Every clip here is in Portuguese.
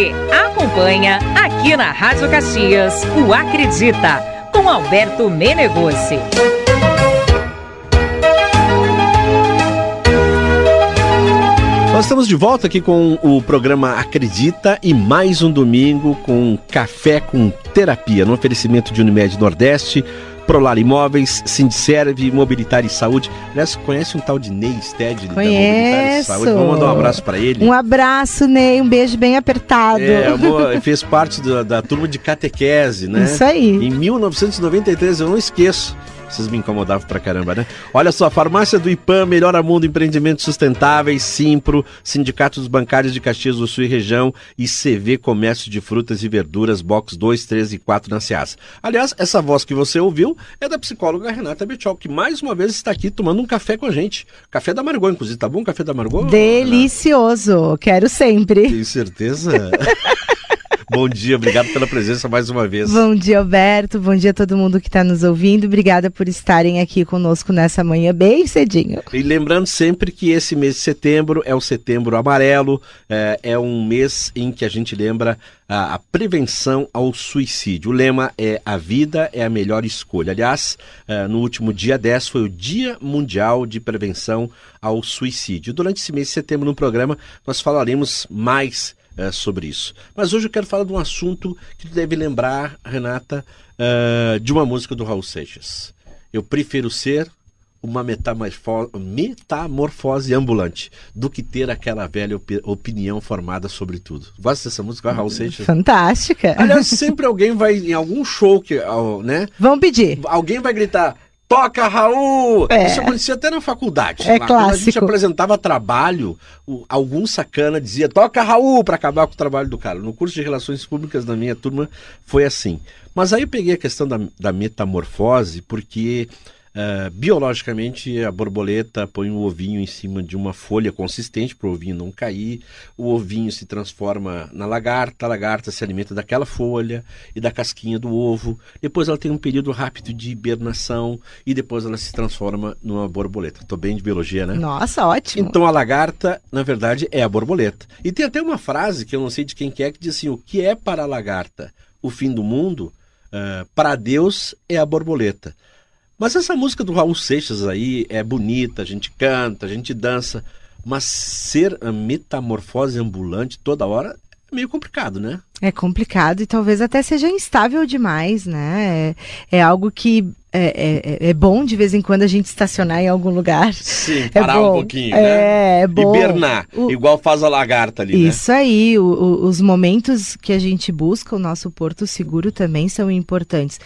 Você acompanha aqui na Rádio Caxias o Acredita com Alberto Menegossi. Nós estamos de volta aqui com o programa Acredita e mais um domingo com café com terapia no oferecimento de Unimed Nordeste, Prolar Imóveis, Sindserve, Mobilitar e Saúde. Aliás, conhece um tal de Ney Mobilitar e Saúde? Vamos mandar um abraço para ele. Um abraço, Ney, um beijo bem apertado. É, fez parte da, da turma de catequese, né? Isso aí. Em 1993, eu não esqueço. Vocês me incomodavam pra caramba, né? Olha só, farmácia do IPAM, Melhora Mundo Empreendimentos Sustentáveis, Simpro, Sindicatos Bancários de Caxias do Sul e Região e CV Comércio de Frutas e Verduras, box 2, 3 e 4 na Ceasa. Aliás, essa voz que você ouviu é da psicóloga Renata Betchol, que mais uma vez está aqui tomando um café com a gente. Café da Margot, inclusive. Tá bom café da Margot? Delicioso. Renata? Quero sempre. Tem certeza? Bom dia, obrigado pela presença mais uma vez. Bom dia, Alberto. Bom dia a todo mundo que está nos ouvindo. Obrigada por estarem aqui conosco nessa manhã bem cedinho. E lembrando sempre que esse mês de setembro é o setembro amarelo, é, é um mês em que a gente lembra a, a, prevenção ao suicídio. O lema é a vida é a melhor escolha. Aliás, é, no último dia 10 foi o Dia Mundial de Prevenção ao Suicídio. Durante esse mês de setembro no programa nós falaremos mais é, sobre isso. Mas hoje eu quero falar de um assunto que tu deve lembrar, Renata, uh, de uma música do Raul Seixas. Eu prefiro ser uma metamorfose ambulante do que ter aquela velha op opinião formada sobre tudo. Gosta dessa música, Raul Seixas? Fantástica. Aliás, sempre alguém vai em algum show que, né? Vamos pedir. Alguém vai gritar Toca, Raul! É. Isso acontecia até na faculdade. É lá, clássico. Quando a gente apresentava trabalho, o, algum sacana dizia toca, Raul, para acabar com o trabalho do cara. No curso de Relações Públicas da minha turma foi assim. Mas aí eu peguei a questão da, da metamorfose, porque Uh, biologicamente, a borboleta põe o um ovinho em cima de uma folha consistente para o ovinho não cair. O ovinho se transforma na lagarta, a lagarta se alimenta daquela folha e da casquinha do ovo. Depois ela tem um período rápido de hibernação e depois ela se transforma numa borboleta. Estou bem de biologia, né? Nossa, ótimo. Então a lagarta, na verdade, é a borboleta. E tem até uma frase que eu não sei de quem que é que diz assim: o que é para a lagarta o fim do mundo, uh, para Deus é a borboleta. Mas essa música do Raul Seixas aí é bonita, a gente canta, a gente dança, mas ser a metamorfose ambulante toda hora é meio complicado, né? É complicado e talvez até seja instável demais, né? É, é algo que é, é, é, bom de vez em quando a gente estacionar em algum lugar. Sim, é parar um pouquinho, é, né? É bom. Hibernar, o... igual faz a lagarta ali, né? Isso né? aí, o, o, os momentos que a gente busca, o nosso porto seguro também são importantes.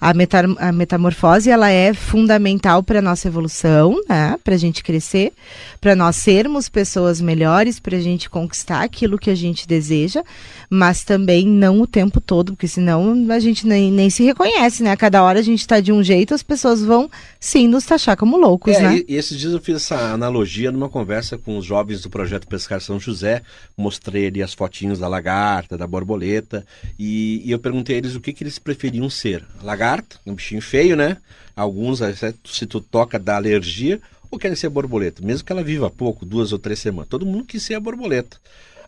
A, meta, a metamorfose, ela é fundamental para a nossa evolução, né? Para a gente crescer, para nós sermos pessoas melhores, para a gente conquistar aquilo que a gente deseja, mas também não o tempo todo, porque senão a gente nem, nem se reconhece, né? A cada hora a gente está de um jeito, as pessoas vão sim nos taxar como loucos, é, né? E, e esses dias eu fiz essa analogia numa conversa com os jovens do projeto Pescar São José, mostrei ali as fotinhos da lagarta, da borboleta, e, e eu perguntei a eles o que, que eles preferiam ser. Lagarta, um bichinho feio, né? Alguns, se tu toca, dá alergia, ou querem ser borboleta, mesmo que ela viva pouco, duas ou três semanas. Todo mundo quis ser a borboleta.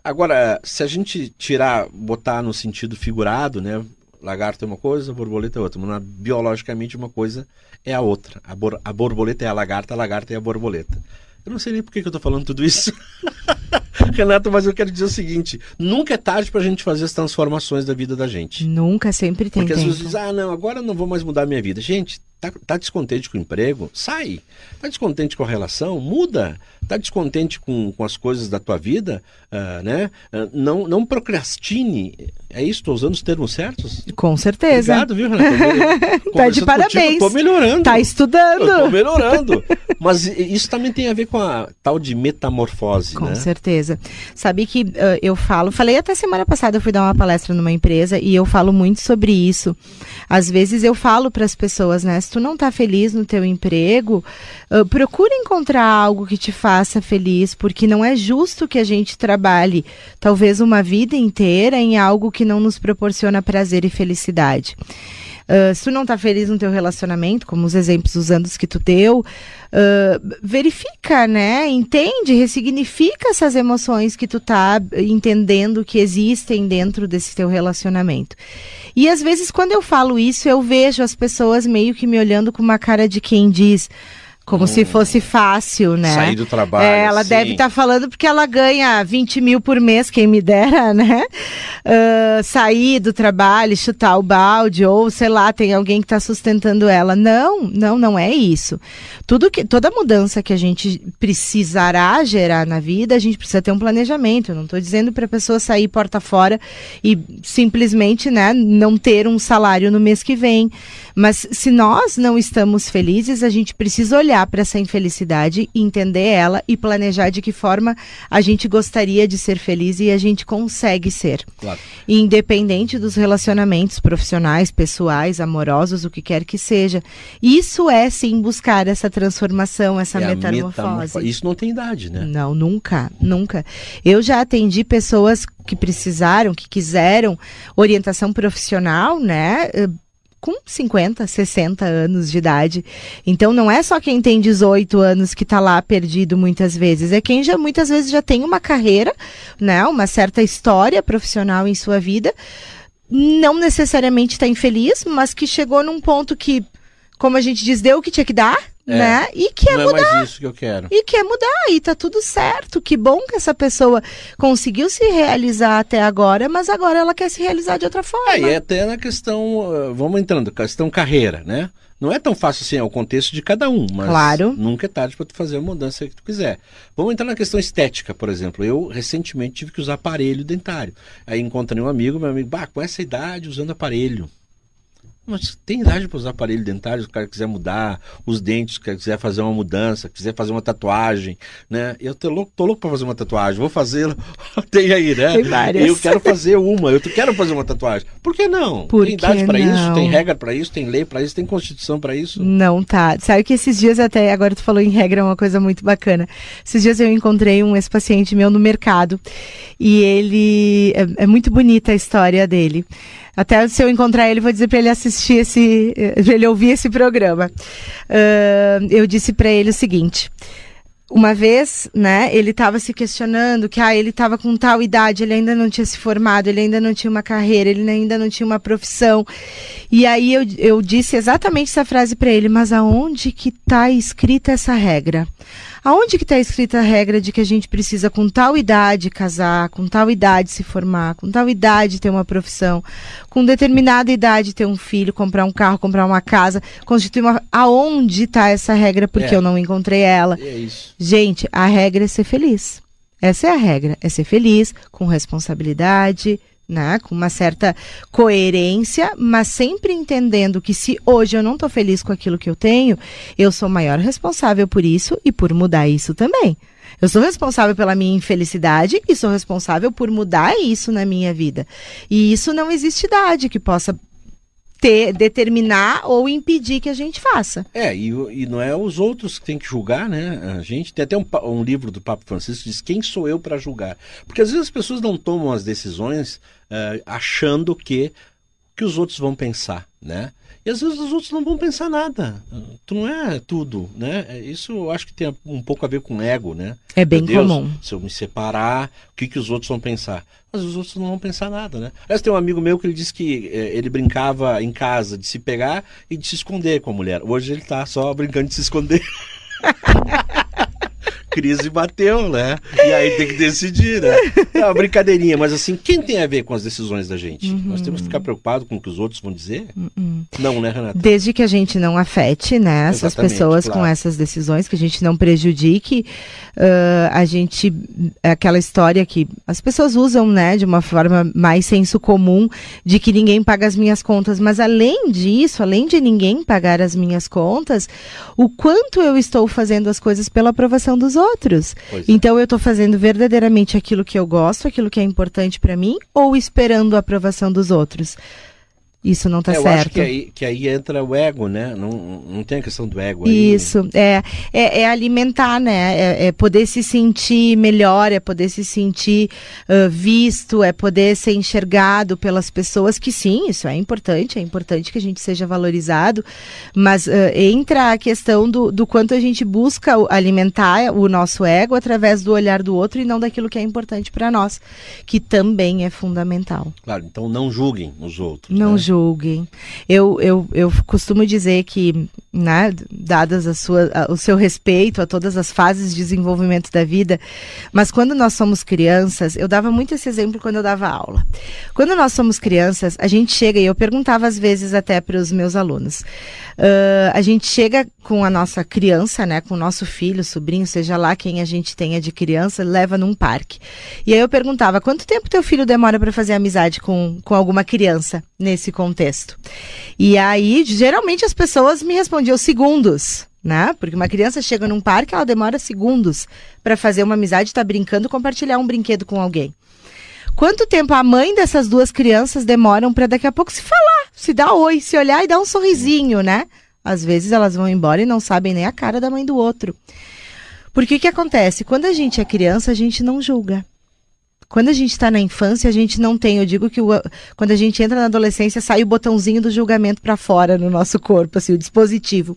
Agora, se a gente tirar, botar no sentido figurado, né? Lagarto é uma coisa, borboleta é outra. Mas biologicamente uma coisa é a outra. A, bor a borboleta é a lagarta, a lagarta é a borboleta. Eu não sei nem por que, que eu estou falando tudo isso. Renato, mas eu quero dizer o seguinte: nunca é tarde para a gente fazer as transformações da vida da gente. Nunca, sempre tem Porque tempo. às vezes ah, não, agora não vou mais mudar a minha vida. Gente, tá, tá descontente com o emprego? Sai. Tá descontente com a relação? Muda. Tá descontente com, com as coisas da tua vida? Uh, né? Uh, não, não procrastine. É isso? Estou usando os termos certos? Com certeza. Obrigado, viu, Renato? tá de parabéns. Estou melhorando. Tá estudando. Estou melhorando. Mas isso também tem a ver com a tal de metamorfose, com né? certeza. Sabe que uh, eu falo, falei até semana passada, eu fui dar uma palestra numa empresa e eu falo muito sobre isso. Às vezes eu falo para as pessoas, né? Se tu não tá feliz no teu emprego, uh, procura encontrar algo que te faça feliz, porque não é justo que a gente trabalhe talvez uma vida inteira em algo que não nos proporciona prazer e felicidade. Uh, se tu não tá feliz no teu relacionamento, como os exemplos usando os que tu deu, uh, verifica, né? Entende, ressignifica essas emoções que tu tá entendendo que existem dentro desse teu relacionamento. E às vezes, quando eu falo isso, eu vejo as pessoas meio que me olhando com uma cara de quem diz. Como hum. se fosse fácil, né? Sair do trabalho. É, ela sim. deve estar tá falando porque ela ganha 20 mil por mês, quem me dera, né? Uh, sair do trabalho, chutar o balde, ou sei lá, tem alguém que está sustentando ela. Não, não, não é isso. Tudo que, toda mudança que a gente precisará gerar na vida, a gente precisa ter um planejamento. Eu não estou dizendo para a pessoa sair porta fora e simplesmente, né, não ter um salário no mês que vem. Mas se nós não estamos felizes, a gente precisa olhar olhar para essa infelicidade, entender ela e planejar de que forma a gente gostaria de ser feliz e a gente consegue ser. Claro. Independente dos relacionamentos profissionais, pessoais, amorosos, o que quer que seja. Isso é sim buscar essa transformação, essa é metamorfose. Isso não tem idade, né? Não, nunca, nunca. Eu já atendi pessoas que precisaram, que quiseram orientação profissional, né? Com 50, 60 anos de idade. Então não é só quem tem 18 anos que está lá perdido muitas vezes, é quem já muitas vezes já tem uma carreira, né, uma certa história profissional em sua vida, não necessariamente está infeliz, mas que chegou num ponto que, como a gente diz, deu o que tinha que dar, é, né? E quer não mudar. É mais isso que eu quero. E quer mudar, e tá tudo certo. Que bom que essa pessoa conseguiu se realizar até agora, mas agora ela quer se realizar de outra forma. É, e até na questão, vamos entrando, questão carreira, né? Não é tão fácil assim, é o contexto de cada um, mas claro. nunca é tarde para tu fazer a mudança que tu quiser. Vamos entrar na questão estética, por exemplo. Eu recentemente tive que usar aparelho dentário. Aí encontrei um amigo, meu amigo, bah, com essa idade usando aparelho. Mas tem idade para usar aparelho dentário, se o cara quiser mudar os dentes, se quiser fazer uma mudança, quiser fazer uma tatuagem, né? Eu tô louco, tô louco para fazer uma tatuagem, vou fazer, tem aí, né? Tem várias. Eu quero fazer uma, eu quero fazer uma tatuagem. Por que não? Por tem idade para isso, tem regra para isso, tem lei para isso, tem constituição para isso. Não tá. Sabe que esses dias até, agora tu falou em regra, é uma coisa muito bacana. Esses dias eu encontrei um ex-paciente meu no mercado e ele, é, é muito bonita a história dele. Até se eu encontrar ele, vou dizer para ele assistir esse, pra ele ouvir esse programa. Uh, eu disse para ele o seguinte. Uma vez, né, ele estava se questionando que ah, ele estava com tal idade, ele ainda não tinha se formado, ele ainda não tinha uma carreira, ele ainda não tinha uma profissão. E aí eu, eu disse exatamente essa frase para ele, mas aonde que está escrita essa regra? Aonde que está escrita a regra de que a gente precisa com tal idade casar, com tal idade se formar, com tal idade ter uma profissão, com determinada idade ter um filho, comprar um carro, comprar uma casa, constituir uma... Aonde está essa regra? Porque É. eu não encontrei ela. É. Gente, a regra é ser feliz. Essa é a regra, é ser feliz, com responsabilidade, né, com uma certa coerência, mas sempre entendendo que se hoje eu não estou feliz com aquilo que eu tenho, eu sou maior responsável por isso e por mudar isso também. Eu sou responsável pela minha infelicidade e sou responsável por mudar isso na minha vida. E isso não existe idade que possa ter, determinar ou impedir que a gente faça. É, e, e não é os outros que tem que julgar, né? A gente tem até um, um livro do Papa Francisco que diz quem sou eu para julgar. Porque às vezes as pessoas não tomam as decisões eh, achando que que os outros vão pensar, né? E às vezes os outros não vão pensar nada. Tu não é tudo, né? Isso eu acho que tem um pouco a ver com ego, né? É bem Deus, comum. Se eu me separar, o que, que os outros vão pensar? Mas os outros não vão pensar nada, né? Aliás, tem um amigo meu que ele disse que eh, ele brincava em casa de se pegar e de se esconder com a mulher. Hoje ele tá só brincando de se esconder. Crise bateu, né? E aí tem que decidir, né? É uma brincadeirinha, mas assim, quem tem a ver com as decisões da gente? Nós temos que ficar preocupado com o que os outros vão dizer? Não, né, Renata? Desde que a gente não afete, né, essas Exatamente, pessoas claro. com essas decisões, que a gente não prejudique, ãh, a gente, é aquela história que as pessoas usam, né, de uma forma mais senso comum, de que ninguém paga as minhas contas, mas além disso, além de ninguém pagar as minhas contas, o quanto eu estou fazendo as coisas pela aprovação dos outros. É. Então eu estou fazendo verdadeiramente aquilo que eu gosto, aquilo que é importante para mim, ou esperando a aprovação dos outros? Isso não está é, eu certo. acho que aí, que aí entra o ego, né? Não, não tem a questão do ego aí. Isso, é, é, é alimentar, né? É, é poder se sentir melhor, é poder se sentir uh, visto, é poder ser enxergado pelas pessoas, que sim, isso é importante, é importante que a gente seja valorizado, mas uh, entra a questão do, do quanto a gente busca alimentar o nosso ego através do olhar do outro e não daquilo que é importante para nós, que também é fundamental. Claro, então não julguem os outros. Não né? julguem. Eu, eu, eu costumo dizer que, né, dadas a sua, a, o seu respeito a todas as fases de desenvolvimento da vida, mas quando nós somos crianças, eu dava muito esse exemplo quando eu dava aula. Quando nós somos crianças, a gente chega, e eu perguntava às vezes até para os meus alunos, uh, a gente chega com a nossa criança, né, com o nosso filho, sobrinho, seja lá quem a gente tenha de criança, leva num parque. E aí eu perguntava, quanto tempo teu filho demora para fazer amizade com, com alguma criança nesse contexto? E aí, geralmente as pessoas me respondiam segundos. Né? Porque uma criança chega num parque, ela demora segundos para fazer uma amizade, tá brincando, compartilhar um brinquedo com alguém. Quanto tempo a mãe dessas duas crianças demoram para daqui a pouco se falar, se dar oi, se olhar e dar um sorrisinho, né? Às vezes elas vão embora e não sabem nem a cara da mãe do outro. Porque o que acontece? Quando a gente é criança, a gente não julga. Quando a gente está na infância, a gente não tem. Eu digo que o, quando a gente entra na adolescência, sai o botãozinho do julgamento para fora no nosso corpo, assim, o dispositivo.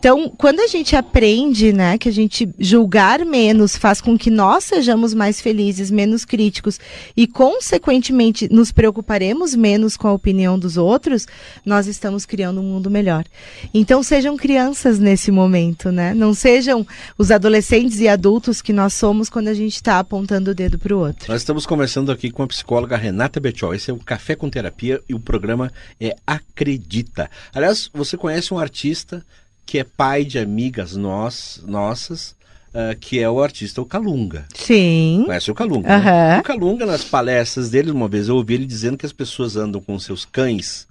Então, quando a gente aprende, né, que a gente julgar menos faz com que nós sejamos mais felizes, menos críticos e, consequentemente, nos preocuparemos menos com a opinião dos outros, nós estamos criando um mundo melhor. Então, sejam crianças nesse momento, né? Não sejam os adolescentes e adultos que nós somos quando a gente está apontando o dedo para o outro. Nós estamos conversando aqui com a psicóloga Renata Betchol. Esse é o Café com Terapia e o programa é Acredita. Aliás, você conhece um artista que é pai de amigas nós, nossas, uh, que é o artista o Calunga. Sim. Conhece o Calunga? Uhum. Né? O Calunga, nas palestras dele, uma vez eu ouvi ele dizendo que as pessoas andam com seus cães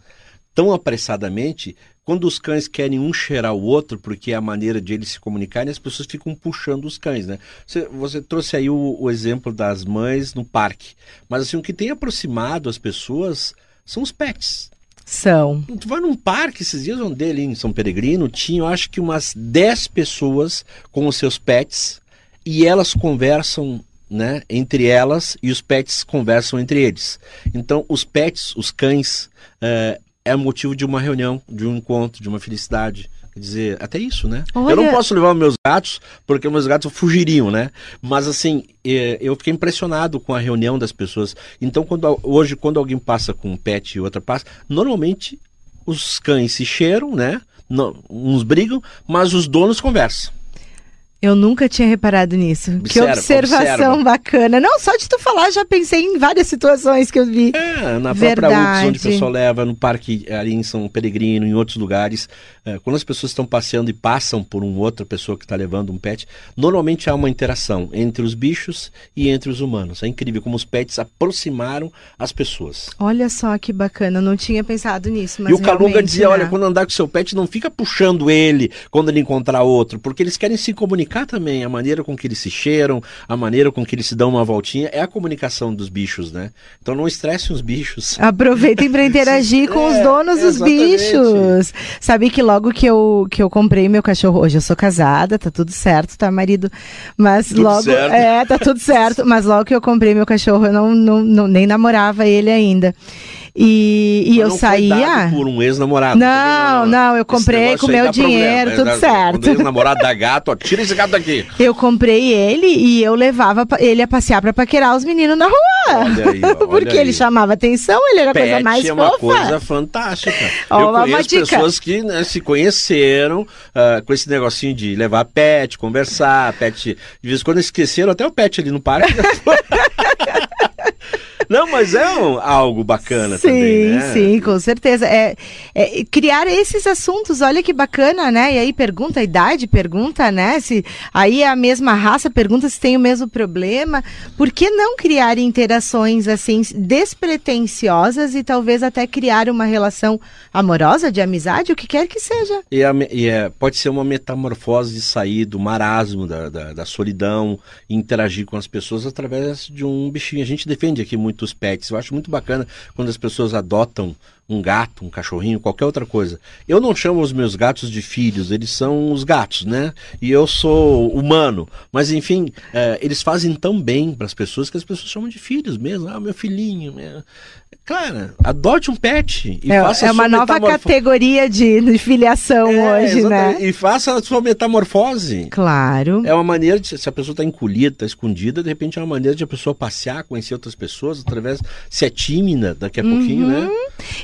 tão apressadamente, quando os cães querem um cheirar o outro, porque é a maneira de eles se comunicarem, as pessoas ficam puxando os cães, né? Você, você trouxe aí o, o exemplo das mães no parque, mas assim, o que tem aproximado as pessoas são os pets. São. Tu vai num parque esses dias onde ali em São Peregrino, tinha, eu acho que umas 10 pessoas com os seus pets e elas conversam né, entre elas e os pets conversam entre eles. Então, os pets, os cães, é, é motivo de uma reunião, de um encontro, de uma felicidade. Quer dizer, até isso, né? Olha... Eu não posso levar meus gatos, porque meus gatos fugiriam, né? Mas assim, eu fiquei impressionado com a reunião das pessoas. Então, quando, hoje, quando alguém passa com um pet e outra passa, normalmente os cães se cheiram, né? uns brigam, mas os donos conversam. Eu nunca tinha reparado nisso. Observa, que observação observa. bacana. Não, só de tu falar, já pensei em várias situações que eu vi. É, na Verdade. própria UPS, onde o pessoal leva, no parque ali em São Peregrino, em outros lugares. É, quando as pessoas estão passeando e passam por uma outra pessoa que está levando um pet, normalmente há uma interação entre os bichos e entre os humanos. É incrível como os pets aproximaram as pessoas. Olha só que bacana, eu não tinha pensado nisso. e o Calunga dizia: né? olha, quando andar com seu pet, não fica puxando ele quando ele encontrar outro, porque eles querem se comunicar comunicar também a maneira com que eles se cheiram, a maneira com que eles se dão uma voltinha, é a comunicação dos bichos, né? Então não estressem os bichos. Aproveitem para interagir com é, os donos dos bichos. Sabe que logo que eu, que eu comprei meu cachorro, hoje eu sou casada, tá tudo certo, tá, marido? Mas tudo logo. Certo. É, tá tudo certo. mas logo que eu comprei meu cachorro, eu não, não, não nem namorava ele ainda. E, e eu saía. por um ex-namorado. Não, não, não, eu comprei com meu dinheiro, problema. tudo certo. Quando ex-namorado da gato, ó, tira esse gato daqui. Eu comprei ele e eu levava ele a passear para paquerar os meninos na rua. Olha aí, olha Porque aí. ele chamava atenção, ele era a coisa mais é fofa. uma coisa fantástica. eu conheço pessoas que né, se conheceram uh, com esse negocinho de levar pet, conversar, pet. De vez em quando esqueceram até o pet ali no parque. Não, mas é um, algo bacana sim, também, né? Sim, com certeza. É, é, criar esses assuntos, olha que bacana, né? E aí pergunta a idade, pergunta, né? Se aí é a mesma raça, pergunta se tem o mesmo problema. Por que não criar interações assim despretensiosas e talvez até criar uma relação amorosa, de amizade, o que quer que seja? E, a, e é, pode ser uma metamorfose de sair do marasmo, da, da, da solidão, interagir com as pessoas através de um bichinho. A gente defende aqui muito dos pets. Eu acho muito bacana quando as pessoas adotam um gato, um cachorrinho, qualquer outra coisa. Eu não chamo os meus gatos de filhos, eles são os gatos, né? E eu sou humano. Mas enfim, é, eles fazem tão bem para as pessoas que as pessoas chamam de filhos mesmo. Ah, meu filhinho. Meu... Cara, adote um pet e é, faça É uma nova metamorfo... categoria de, de filiação é, hoje, né? E faça a sua metamorfose. Claro. É uma maneira de, se a pessoa está encolhida, está escondida, de repente é uma maneira de a pessoa passear, conhecer outras pessoas, através, se é tímida daqui a uhum. pouquinho, né?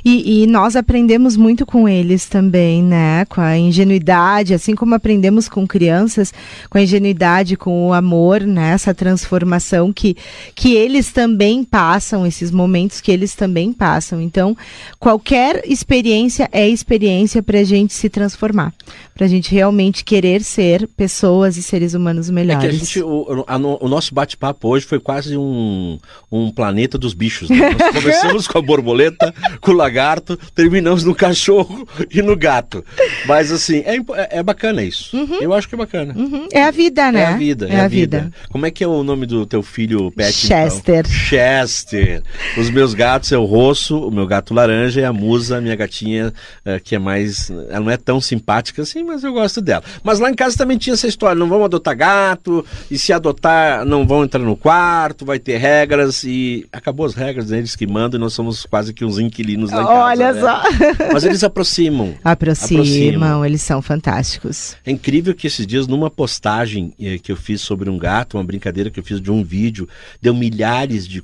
E, e, nós aprendemos muito com eles também, né? Com a ingenuidade, assim como aprendemos com crianças, com a ingenuidade, com o amor, né? Essa transformação que, que eles também passam, esses momentos que eles também passam. Então, qualquer experiência é experiência para a gente se transformar, para a gente realmente querer ser pessoas e seres humanos melhores. É que a gente, o, a, o nosso bate-papo hoje foi quase um, um planeta dos bichos. Né? Nós começamos com a borboleta, com o lagarto, terminamos no cachorro e no gato. Mas assim, é, é bacana isso. Uhum. Eu acho que é bacana. Uhum. É a vida, né? É a vida, é, é a, vida. vida. Como é que é o nome do teu filho pet? Chester. Então? Chester. Os meus gatos é o Rosso, o meu gato laranja, e a Musa, minha gatinha, é, que é mais. Ela não é tão simpática assim, mas eu gosto dela. Mas lá em casa também tinha essa história: não vamos adotar gato, e se adotar, não vão entrar no quarto, vai ter regras, e acabou as regras, né? eles que mandam, e nós somos quase que uns inquilinos lá em casa. Olha né? só. Mas eles aproximam, aproximam. Aproximam, eles são fantásticos. É incrível que esses dias, numa postagem eh, que eu fiz sobre um gato, uma brincadeira que eu fiz de um vídeo, deu milhares de,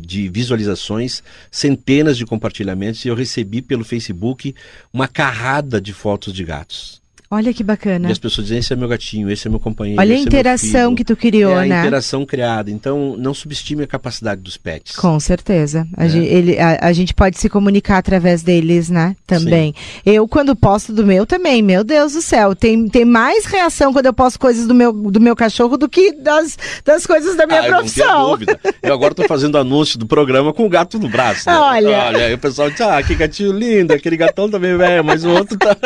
de visualizações, centenas de compartilhamentos, e eu recebi pelo Facebook uma carrada de fotos de gatos. Olha que bacana. E as pessoas dizem, esse é meu gatinho, esse é meu companheiro. Olha a é interação é que tu criou, é né? a interação criada. Então, não subestime a capacidade dos pets. Com certeza. A, é. gente, ele, a, a, gente pode se comunicar através deles, né? Também. Sim. Eu, quando posto do meu, também. Meu Deus do céu. Tem, tem mais reação quando eu posto coisas do meu, do meu cachorro do que das, das coisas da minha ah, profissão. Não dúvida. Eu agora estou fazendo anúncio do programa com o gato no braço. Né? Olha. Olha, aí o pessoal diz, ah, que gatinho lindo, aquele gatão também, velho, mas o outro tá.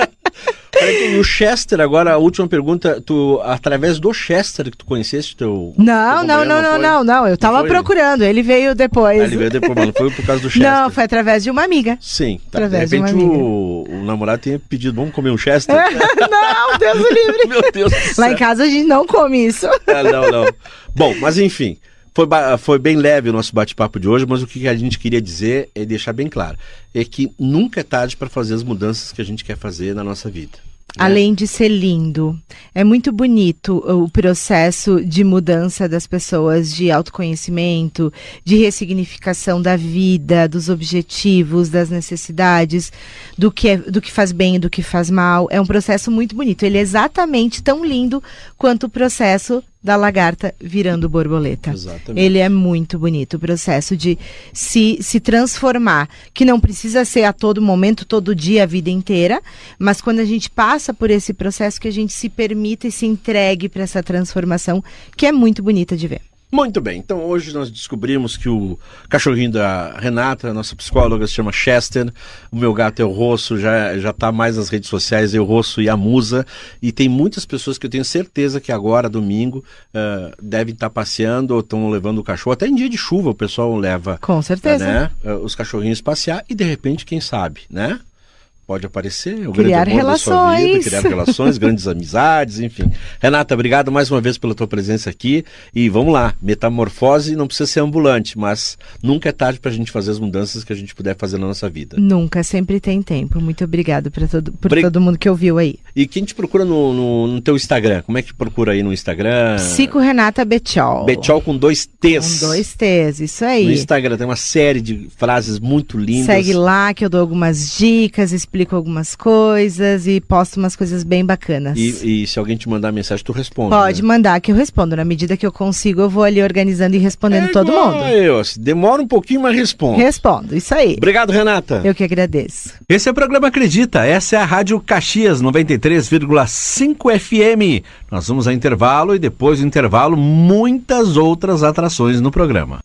E o Chester, agora a última pergunta, tu, através do Chester que tu conheceste teu. Não, teu não, não, não, não, não, Eu tava procurando, ele veio depois. Ah, ele veio depois, mas não foi por causa do Chester. Não, foi através de uma amiga. Sim, tá. Através de repente de o, o, namorado tinha pedido, vamos comer um Chester? não, Deus livre. Meu Deus do céu. Lá em casa a gente não come isso. Ah, não, não. Bom, mas enfim. Foi, foi bem leve o nosso bate-papo de hoje, mas o que a gente queria dizer é deixar bem claro: é que nunca é tarde para fazer as mudanças que a gente quer fazer na nossa vida. Né? Além de ser lindo, é muito bonito o processo de mudança das pessoas, de autoconhecimento, de ressignificação da vida, dos objetivos, das necessidades, do que, é, do que faz bem e do que faz mal. É um processo muito bonito. Ele é exatamente tão lindo quanto o processo da lagarta virando borboleta. Exatamente. Ele é muito bonito, o processo de se, se transformar, que não precisa ser a todo momento, todo dia, a vida inteira, mas quando a gente passa por esse processo, que a gente se permita e se entregue para essa transformação, que é muito bonita de ver. Muito bem, então hoje nós descobrimos que o cachorrinho da Renata, nossa psicóloga, se chama Chester, o meu gato é o Rosso, já, já tá mais nas redes sociais, é o Rosso e a Musa, e tem muitas pessoas que eu tenho certeza que agora, domingo, uh, devem estar tá passeando ou estão levando o cachorro, até em dia de chuva o pessoal leva Com certeza. Né, uh, os cachorrinhos passear e de repente, quem sabe, né? Pode aparecer, o criar relações. Vida, criar relações, grandes amizades, enfim. Renata, obrigado mais uma vez pela tua presença aqui e vamos lá, metamorfose não precisa ser ambulante, mas nunca é tarde para a gente fazer as mudanças que a gente puder fazer na nossa vida. Nunca, sempre tem tempo. Muito obrigado pra todo, por todo mundo que ouviu aí. E quem te procura no, no, no, teu Instagram? Como é que procura aí no Instagram? Psico Renata Betchol. Betchol com dois T's. Com dois T's, isso aí. No Instagram tem uma série de frases muito lindas. Segue lá que eu dou algumas dicas, explico explico algumas coisas e posto umas coisas bem bacanas. E, e se alguém te mandar mensagem, tu responde. Pode né? mandar que eu respondo. Na medida que eu consigo, eu vou ali organizando e respondendo é todo mundo. Eu, demora um pouquinho, mas respondo. Respondo, isso aí. Obrigado, Renata. Eu que agradeço. Esse é o programa Acredita. Essa é a Rádio Caxias 93,5 FM. Nós vamos a intervalo e depois do intervalo, muitas outras atrações no programa.